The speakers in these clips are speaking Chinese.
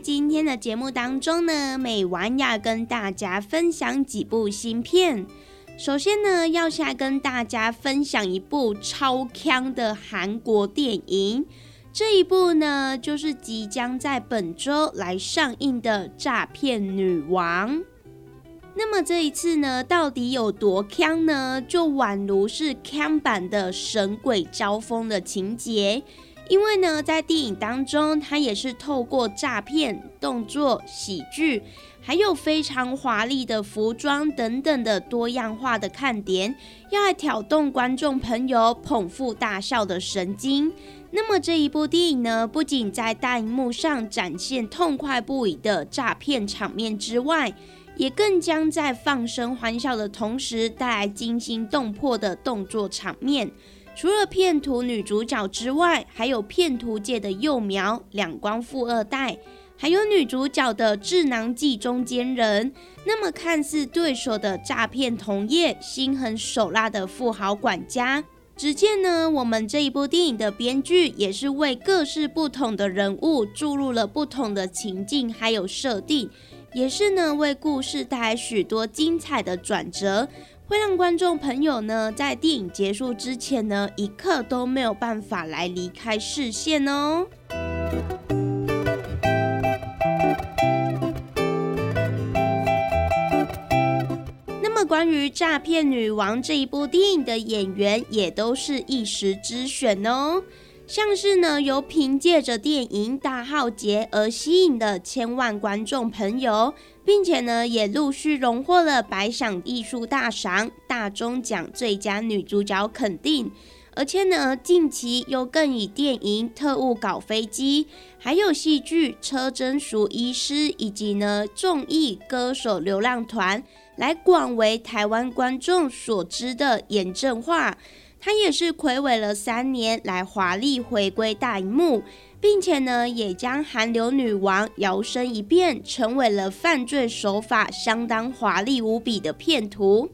今天的节目当中呢，美晚要跟大家分享几部新片。首先呢，要先跟大家分享一部超强的韩国电影。这一部呢，就是即将在本周来上映的《诈骗女王》。那么这一次呢，到底有多强呢？就宛如是强版的《神鬼交锋》的情节。因为呢，在电影当中，它也是透过诈骗、动作、喜剧，还有非常华丽的服装等等的多样化的看点，要来挑动观众朋友捧腹大笑的神经。那么这一部电影呢，不仅在大荧幕上展现痛快不已的诈骗场面之外，也更将在放声欢笑的同时，带来惊心动魄的动作场面。除了骗徒女主角之外，还有骗徒界的幼苗、两光富二代，还有女主角的智囊计中间人。那么看似对手的诈骗同业，心狠手辣的富豪管家。只见呢，我们这一部电影的编剧也是为各式不同的人物注入了不同的情境，还有设定，也是呢为故事带来许多精彩的转折。会让观众朋友呢，在电影结束之前呢，一刻都没有办法来离开视线哦。那么，关于《诈骗女王》这一部电影的演员，也都是一时之选哦。像是呢，由凭借着电影《大浩劫》而吸引的千万观众朋友，并且呢，也陆续荣获了百想艺术大赏、大中奖最佳女主角肯定。而且呢，近期又更以电影《特务搞飞机》，还有戏剧《车真淑医师》，以及呢综艺《歌手流浪团》，来广为台湾观众所知的严正化。他也是暌违了三年来华丽回归大荧幕，并且呢，也将韩流女王摇身一变，成为了犯罪手法相当华丽无比的骗徒。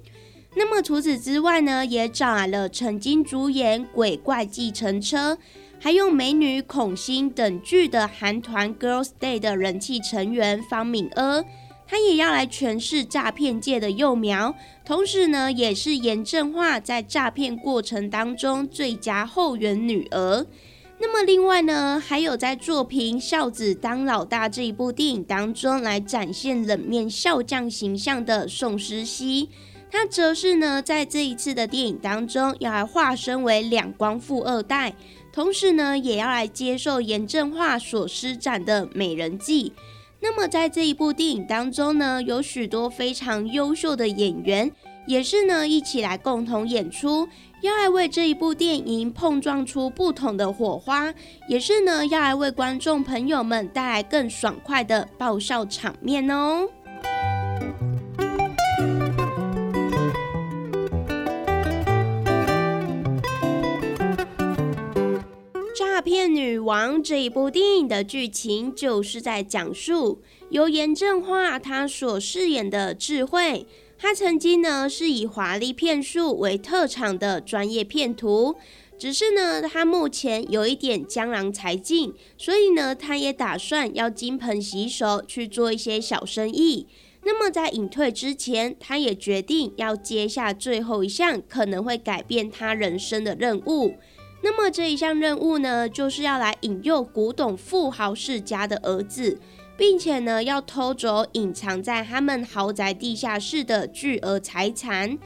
那么除此之外呢，也找来了曾经主演《鬼怪计程车》还有《美女孔心》等剧的韩团 Girls Day 的人气成员方敏娥。她也要来诠释诈骗界的幼苗，同时呢，也是严正化在诈骗过程当中最佳后援女儿。那么另外呢，还有在作品《孝子当老大》这一部电影当中来展现冷面笑匠形象的宋诗熙，他则是呢在这一次的电影当中要来化身为两光富二代，同时呢，也要来接受严正化所施展的美人计。那么在这一部电影当中呢，有许多非常优秀的演员，也是呢一起来共同演出，要来为这一部电影碰撞出不同的火花，也是呢要来为观众朋友们带来更爽快的爆笑场面哦。诈骗女王这一部电影的剧情就是在讲述由严正化她所饰演的智慧，他曾经呢是以华丽骗术为特长的专业骗徒，只是呢他目前有一点江郎才尽，所以呢他也打算要金盆洗手去做一些小生意。那么在隐退之前，他也决定要接下最后一项可能会改变他人生的任务。那么这一项任务呢，就是要来引诱古董富豪世家的儿子，并且呢，要偷走隐藏在他们豪宅地下室的巨额财产。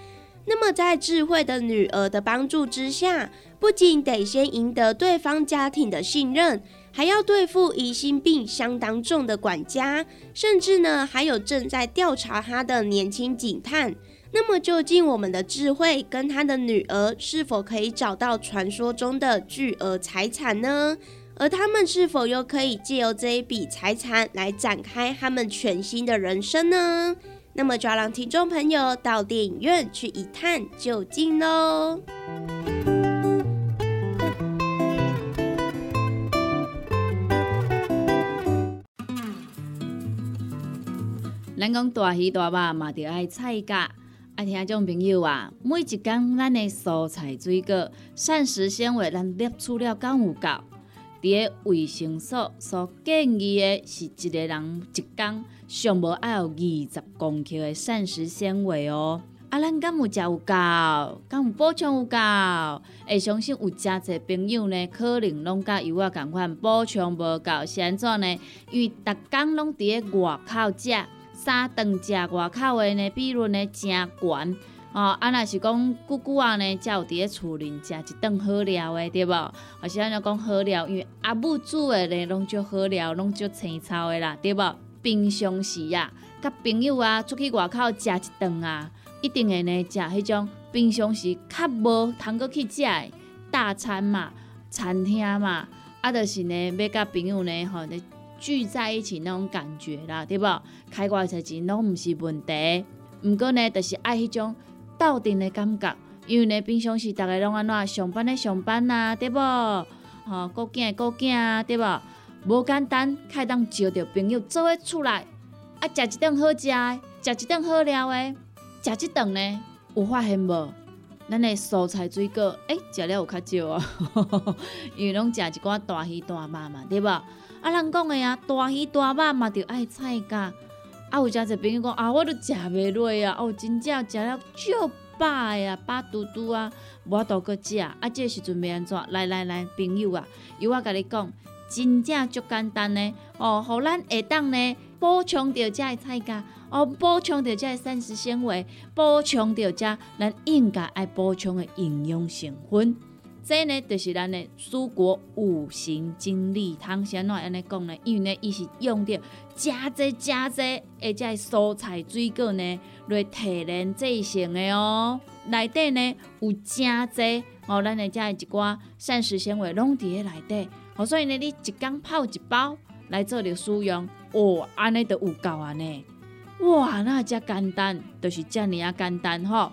那么在智慧的女儿的帮助之下，不仅得先赢得对方家庭的信任，还要对付疑心病相当重的管家，甚至呢，还有正在调查他的年轻警探。那么，究竟我们的智慧跟他的女儿是否可以找到传说中的巨额财产呢？而他们是否又可以借由这一笔财产来展开他们全新的人生呢？那么，就要让听众朋友到电影院去一探究竟喽！咱讲大鱼大肉嘛，着爱菜价。爱听众朋友啊，每一工咱的蔬菜水果、膳食纤维，咱摄取了敢有够？伫个卫生所所建议的是一个人一工上无爱有二十公克的膳食纤维哦。啊，咱敢有食有够？敢有补充有够？会相信有诚济朋友呢，可能拢甲有我共款补充无够，是安怎呢？因为逐工拢伫个外口食。三顿食外口的呢，比率呢真悬哦。啊，若是讲久久啊呢，才有伫咧厝里食一顿好料的，对无？还是安尼讲好料，因为阿母煮的呢，拢足好料，拢足青草的啦，对无？平常时啊，甲朋友啊出去外口食一顿啊，一定会呢食迄种平常时较无通过去食的大餐嘛，餐厅嘛，啊，就是呢要甲朋友呢吼。聚在一起那种感觉啦，对不？开外才钱拢毋是问题，毋过呢，就是爱迄种斗阵的感觉。因为呢，平常时逐个拢安怎上班的上班呐，对不？吼，顾囝顾囝啊，对不？无简单，开当招着朋友做伙出来，啊，食一顿好食的，食一顿好料的，食一顿呢，有发现无？咱的蔬菜水果，诶，食了有较少啊，因为拢食一寡大鱼大肉嘛，对不？啊，人讲的啊，大鱼大肉嘛，着爱菜价。啊，有诚济朋友讲啊，我都食袂落啊，哦，真正食了足饱呀，饱嘟嘟啊，无都搁食。啊，这时阵要安怎？来来来，朋友啊，由我甲你讲，真正足简单呢。哦，互咱下当呢补充着遮的菜价，哦，补充着遮的膳食纤维，补充着遮咱应该爱补充的营养成分。这呢，就是咱的蔬果五行精力汤。先怎安尼讲呢？因为呢，伊是用着加济加济，而且蔬菜水果呢来提炼制成的哦。内底呢有加济哦，咱的遮一寡膳食纤维拢伫咧内底。哦，所以呢，你一缸泡一包来做着使用，哦，安尼就有够安尼。哇，那遮简单，就是遮尔啊简单吼。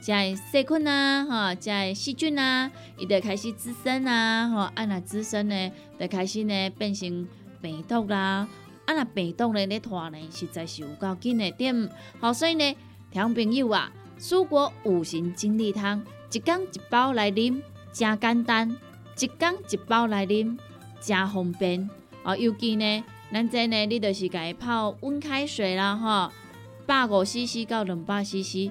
即个细菌啊，吼，即个细菌啊，伊就开始滋生啊，吼，啊若滋生呢，就开始呢变成病毒啦，啊若病毒呢咧拖呢，实在是有够紧的点，好，所以呢，听朋友啊，蔬果五行精力汤，一缸一包来啉，真简单，一缸一包来啉，真方便，哦，尤其呢，咱这呢，你就是家泡温开水啦，吼，百五 CC 到两百 CC。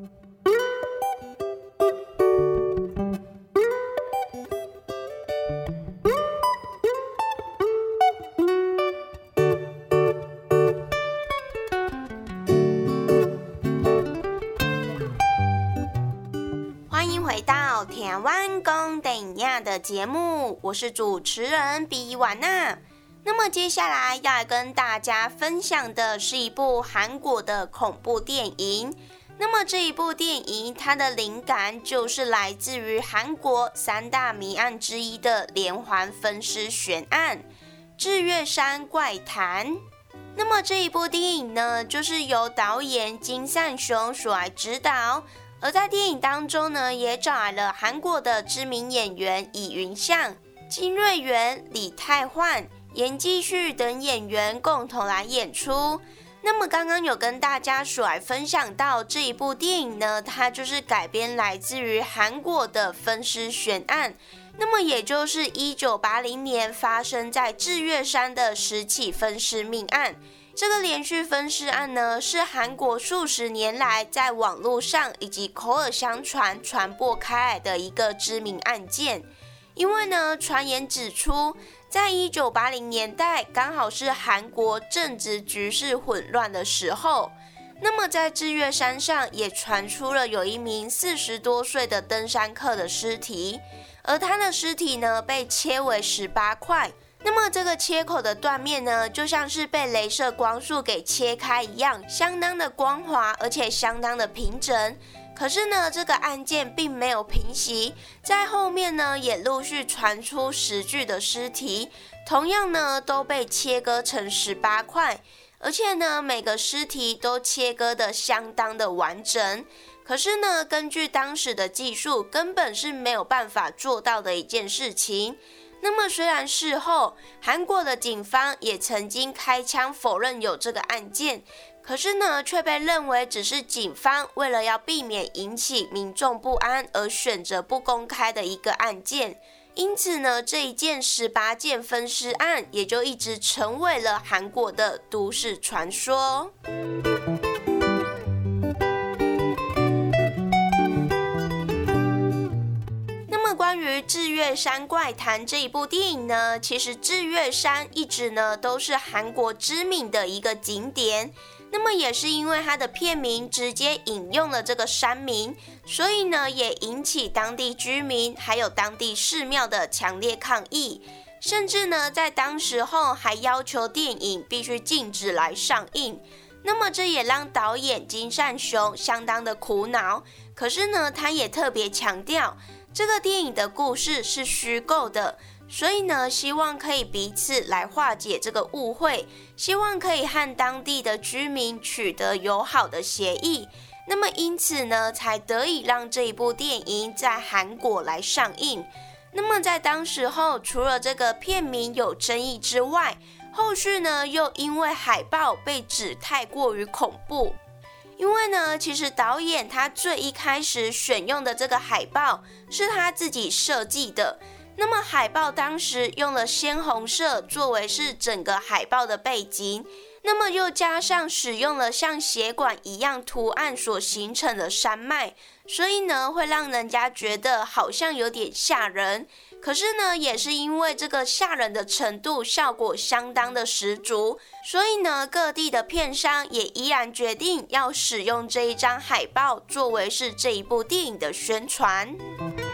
欢迎回到台湾公等亚的节目，我是主持人比婉娜。那么接下来要来跟大家分享的是一部韩国的恐怖电影。那么这一部电影，它的灵感就是来自于韩国三大谜案之一的连环分尸悬案《日月山怪谈》。那么这一部电影呢，就是由导演金善雄所来指导。而在电影当中呢，也找来了韩国的知名演员李云相、金瑞元、李泰焕、严继旭等演员共同来演出。那么刚刚有跟大家所来分享到这一部电影呢，它就是改编来自于韩国的分尸悬案，那么也就是一九八零年发生在日月山的十起分尸命案。这个连续分尸案呢，是韩国数十年来在网络上以及口耳相传传播开来的一个知名案件。因为呢，传言指出，在一九八零年代，刚好是韩国政治局势混乱的时候。那么在日月山上也传出了有一名四十多岁的登山客的尸体，而他的尸体呢被切为十八块。那么这个切口的断面呢，就像是被镭射光束给切开一样，相当的光滑，而且相当的平整。可是呢，这个案件并没有平息，在后面呢也陆续传出十具的尸体，同样呢都被切割成十八块，而且呢每个尸体都切割的相当的完整。可是呢，根据当时的技术，根本是没有办法做到的一件事情。那么，虽然事后韩国的警方也曾经开枪否认有这个案件，可是呢，却被认为只是警方为了要避免引起民众不安而选择不公开的一个案件。因此呢，这一件十八件分尸案也就一直成为了韩国的都市传说。关于《智月山怪谈》这一部电影呢，其实智月山一直呢都是韩国知名的一个景点。那么也是因为它的片名直接引用了这个山名，所以呢也引起当地居民还有当地寺庙的强烈抗议，甚至呢在当时候还要求电影必须禁止来上映。那么这也让导演金善雄相当的苦恼。可是呢，他也特别强调。这个电影的故事是虚构的，所以呢，希望可以彼此来化解这个误会，希望可以和当地的居民取得友好的协议。那么，因此呢，才得以让这一部电影在韩国来上映。那么，在当时候，除了这个片名有争议之外，后续呢，又因为海报被指太过于恐怖。因为呢，其实导演他最一开始选用的这个海报是他自己设计的。那么海报当时用了鲜红色作为是整个海报的背景，那么又加上使用了像血管一样图案所形成的山脉，所以呢会让人家觉得好像有点吓人。可是呢，也是因为这个吓人的程度效果相当的十足，所以呢，各地的片商也依然决定要使用这一张海报作为是这一部电影的宣传。《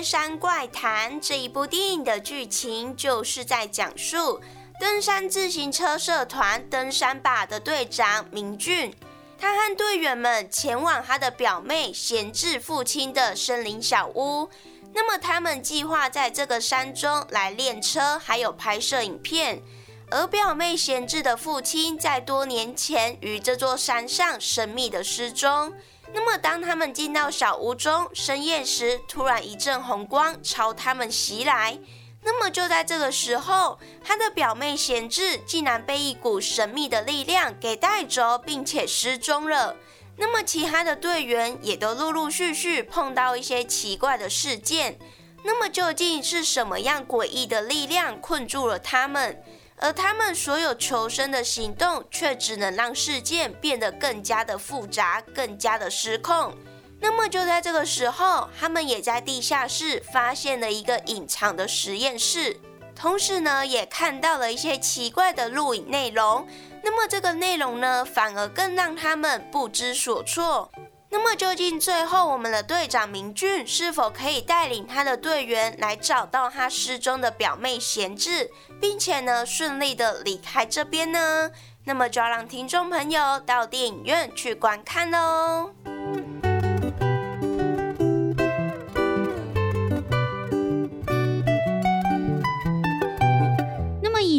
智月山怪谈》这一部电影的剧情就是在讲述。登山自行车社团登山吧的队长明俊，他和队员们前往他的表妹贤治父亲的森林小屋。那么，他们计划在这个山中来练车，还有拍摄影片。而表妹贤治的父亲在多年前于这座山上神秘的失踪。那么，当他们进到小屋中，深夜时突然一阵红光朝他们袭来。那么就在这个时候，他的表妹贤智竟然被一股神秘的力量给带走，并且失踪了。那么其他的队员也都陆陆续续碰到一些奇怪的事件。那么究竟是什么样诡异的力量困住了他们？而他们所有求生的行动，却只能让事件变得更加的复杂，更加的失控。那么就在这个时候，他们也在地下室发现了一个隐藏的实验室，同时呢，也看到了一些奇怪的录影内容。那么这个内容呢，反而更让他们不知所措。那么究竟最后我们的队长明俊是否可以带领他的队员来找到他失踪的表妹贤智，并且呢顺利的离开这边呢？那么就要让听众朋友到电影院去观看喽。